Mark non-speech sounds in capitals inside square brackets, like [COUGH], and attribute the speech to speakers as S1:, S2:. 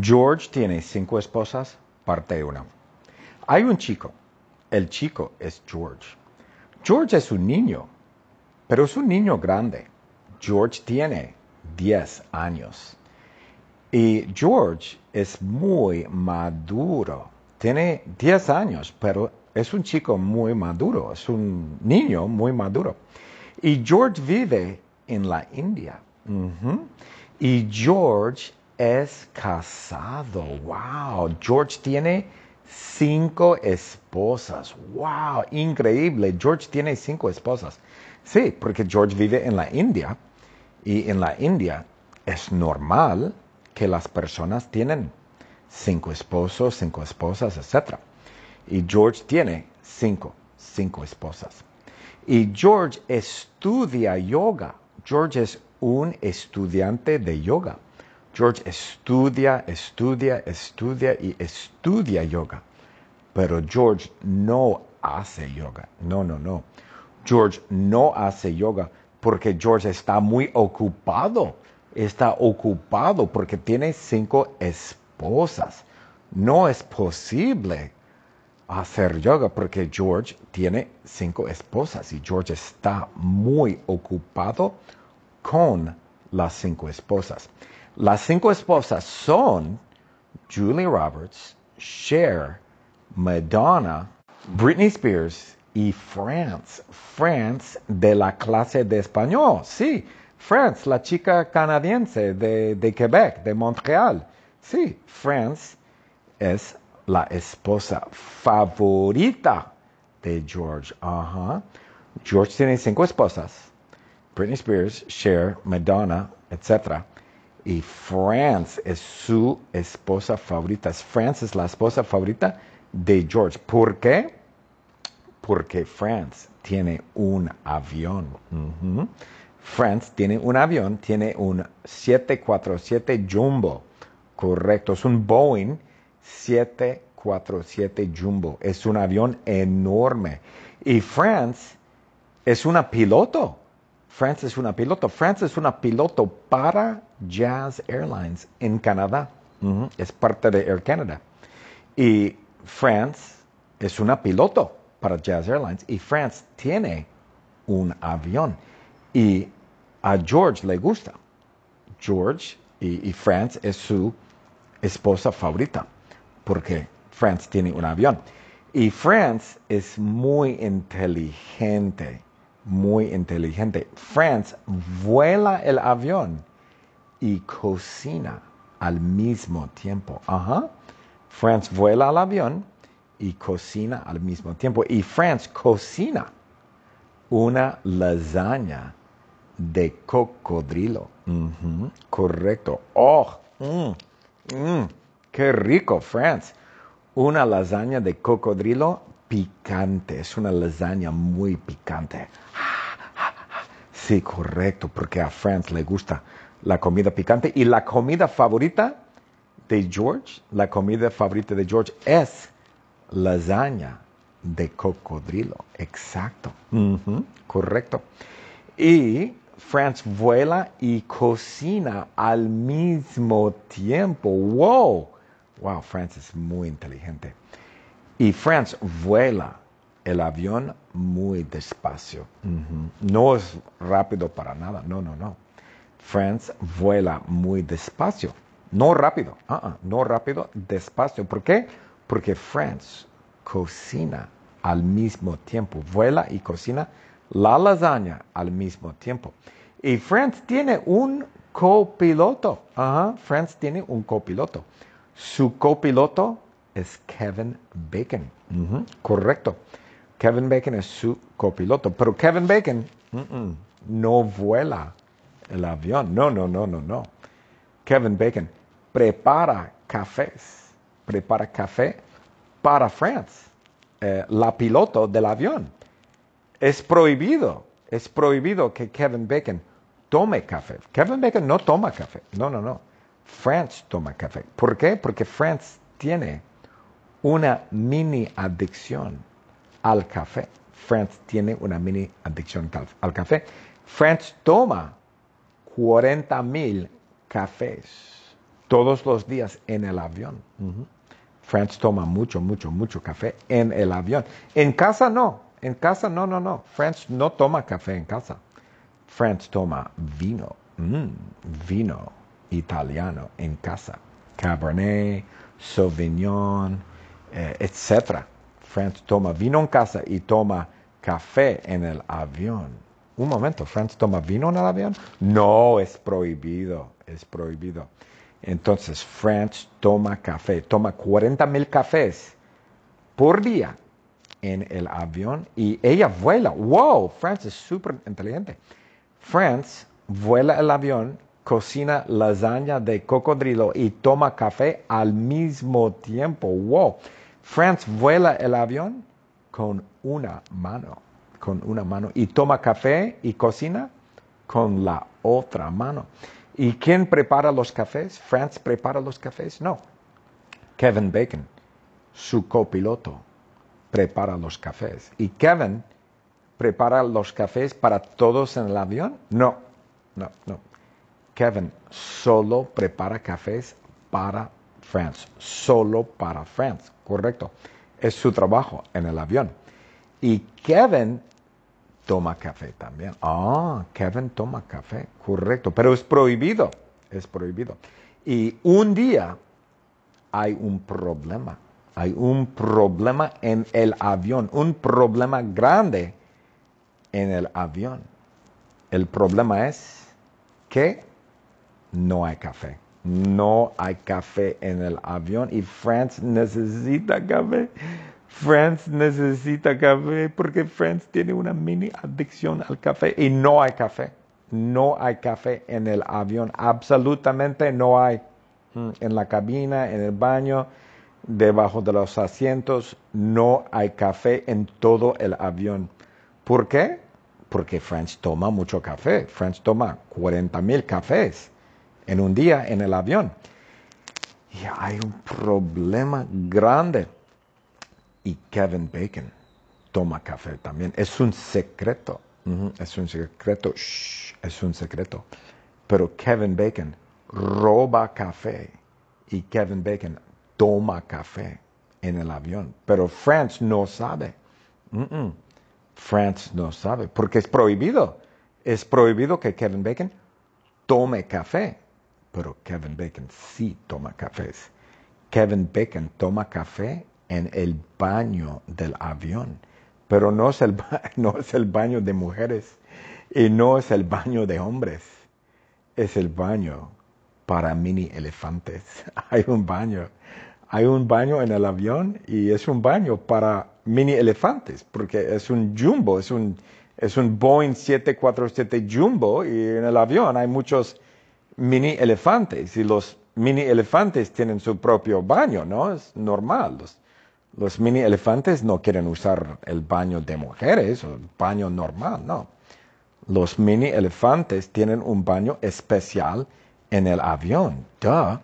S1: George tiene cinco esposas, parte una. Hay un chico. El chico es George. George es un niño, pero es un niño grande. George tiene 10 años. Y George es muy maduro. Tiene 10 años, pero es un chico muy maduro. Es un niño muy maduro. Y George vive en la India. Y George es casado. Wow. George tiene cinco esposas. Wow. Increíble. George tiene cinco esposas. Sí, porque George vive en la India. Y en la India es normal que las personas tienen cinco esposos, cinco esposas, etc. Y George tiene cinco, cinco esposas. Y George estudia yoga. George es un estudiante de yoga. George estudia, estudia, estudia y estudia yoga. Pero George no hace yoga. No, no, no. George no hace yoga porque George está muy ocupado. Está ocupado porque tiene cinco esposas. No es posible hacer yoga porque George tiene cinco esposas y George está muy ocupado con las cinco esposas. Las cinco esposas son Julie Roberts, Cher, Madonna, Britney Spears y France. France de la clase de español. Sí, France, la chica canadiense de, de Quebec, de Montreal. Sí, France es la esposa favorita de George. Ajá. George tiene cinco esposas. Britney Spears, Cher, Madonna, etc. Y France es su esposa favorita. France es la esposa favorita de George. ¿Por qué? Porque France tiene un avión. Ujú. France tiene un avión, tiene un 747 Jumbo. Correcto, es un Boeing 747 Jumbo. Es un avión enorme. Y France es una piloto. France es una piloto. France es una piloto para Jazz Airlines en Canadá. Es parte de Air Canada. Y France es una piloto para Jazz Airlines. Y France tiene un avión. Y a George le gusta. George y France es su esposa favorita. Porque France tiene un avión. Y France es muy inteligente, muy inteligente. France vuela el avión y cocina al mismo tiempo. Ajá. France vuela el avión y cocina al mismo tiempo. Y France cocina una lasaña de cocodrilo. Correcto. Oh, mm, mm, qué rico, France. Una lasaña de cocodrilo picante. Es una lasaña muy picante. Sí, correcto, porque a France le gusta la comida picante. Y la comida favorita de George, la comida favorita de George es lasaña de cocodrilo. Exacto. Correcto. Y France vuela y cocina al mismo tiempo. ¡Wow! Wow, France es muy inteligente. Y France vuela el avión muy despacio. No es rápido para nada. No, no, no. France vuela muy despacio. No rápido. ah, no rápido, despacio. ¿Por qué? Porque France cocina al mismo tiempo. Vuela y cocina la lasaña al mismo tiempo. Y France tiene un copiloto. Ajá, France tiene un copiloto. Su copiloto es Kevin Bacon. Correcto. Kevin Bacon es su copiloto. Pero Kevin Bacon no vuela el avión. No, no, no, no, no. Kevin Bacon prepara cafés. Prepara café para France. eh, la piloto del avión. Es prohibido, es prohibido que Kevin Bacon tome café. Kevin Bacon no toma café. No, no, no. France toma café. ¿Por qué? Porque France tiene una mini adicción al café. France tiene una mini adicción al, café. France toma 40 mil cafés todos los días en el avión. Ujú. France toma mucho, mucho, mucho café en el avión. En casa no, en casa no, no, no. France no toma café en casa. France toma vino, vino italiano en casa. Cabernet, Sauvignon, eh, etc. France toma vino en casa y toma café en el avión. Un momento, ¿France toma vino en el avión? No, es prohibido, es prohibido. Entonces, France toma café, toma 40 mil cafés por día en el avión y ella vuela. ¡Wow! France es súper inteligente. France vuela el avión, cocina lasaña de cocodrilo y toma café al mismo tiempo. ¡Wow! France vuela el avión con una mano, con una mano y toma café y cocina con la otra mano. ¿Y quién prepara los cafés? ¿France prepara los cafés? No. Kevin Bacon, su copiloto, prepara los cafés. ¿Y Kevin prepara los cafés para todos en el avión? No, no, no. Kevin solo prepara cafés para France, solo para France, correcto. Es su trabajo en el avión. Y Kevin toma café también. Ah, Kevin toma café, correcto, pero es prohibido, es prohibido. Y un día hay un problema, hay un problema en el avión, un problema grande en el avión. El problema es que no hay café. No hay café en el avión y France necesita café. France necesita café porque France tiene una mini adicción al café y no hay café. No hay café en el avión. Absolutamente no hay. Mm, En la cabina, en el baño, debajo de los asientos, no hay café en todo el avión. ¿Por qué? Porque France toma mucho café. France toma 40 mil cafés en un día en el avión. Y hay un problema grande. Y Kevin Bacon toma café también. Es un secreto. Es un secreto. Es un secreto. Pero Kevin Bacon roba café. Y Kevin Bacon toma café en el avión. Pero France no sabe. France no sabe. Porque es prohibido. Es prohibido que Kevin Bacon tome café. Pero Kevin Bacon sí toma cafés. Kevin Bacon toma café en el baño del avión, pero no es el, [LAUGHS] no es el baño de mujeres y no es el baño de hombres, es el baño para mini elefantes. [LAUGHS] Hay un baño, hay un baño en el avión y es un baño para mini elefantes, porque es un jumbo, es un, es un Boeing 747 jumbo y en el avión hay muchos mini elefantes y los mini elefantes tienen su propio baño, ¿no? Es normal. Los, mini elefantes no quieren usar el baño de mujeres o el baño normal, no. Los mini elefantes tienen un baño especial en el avión. Duh.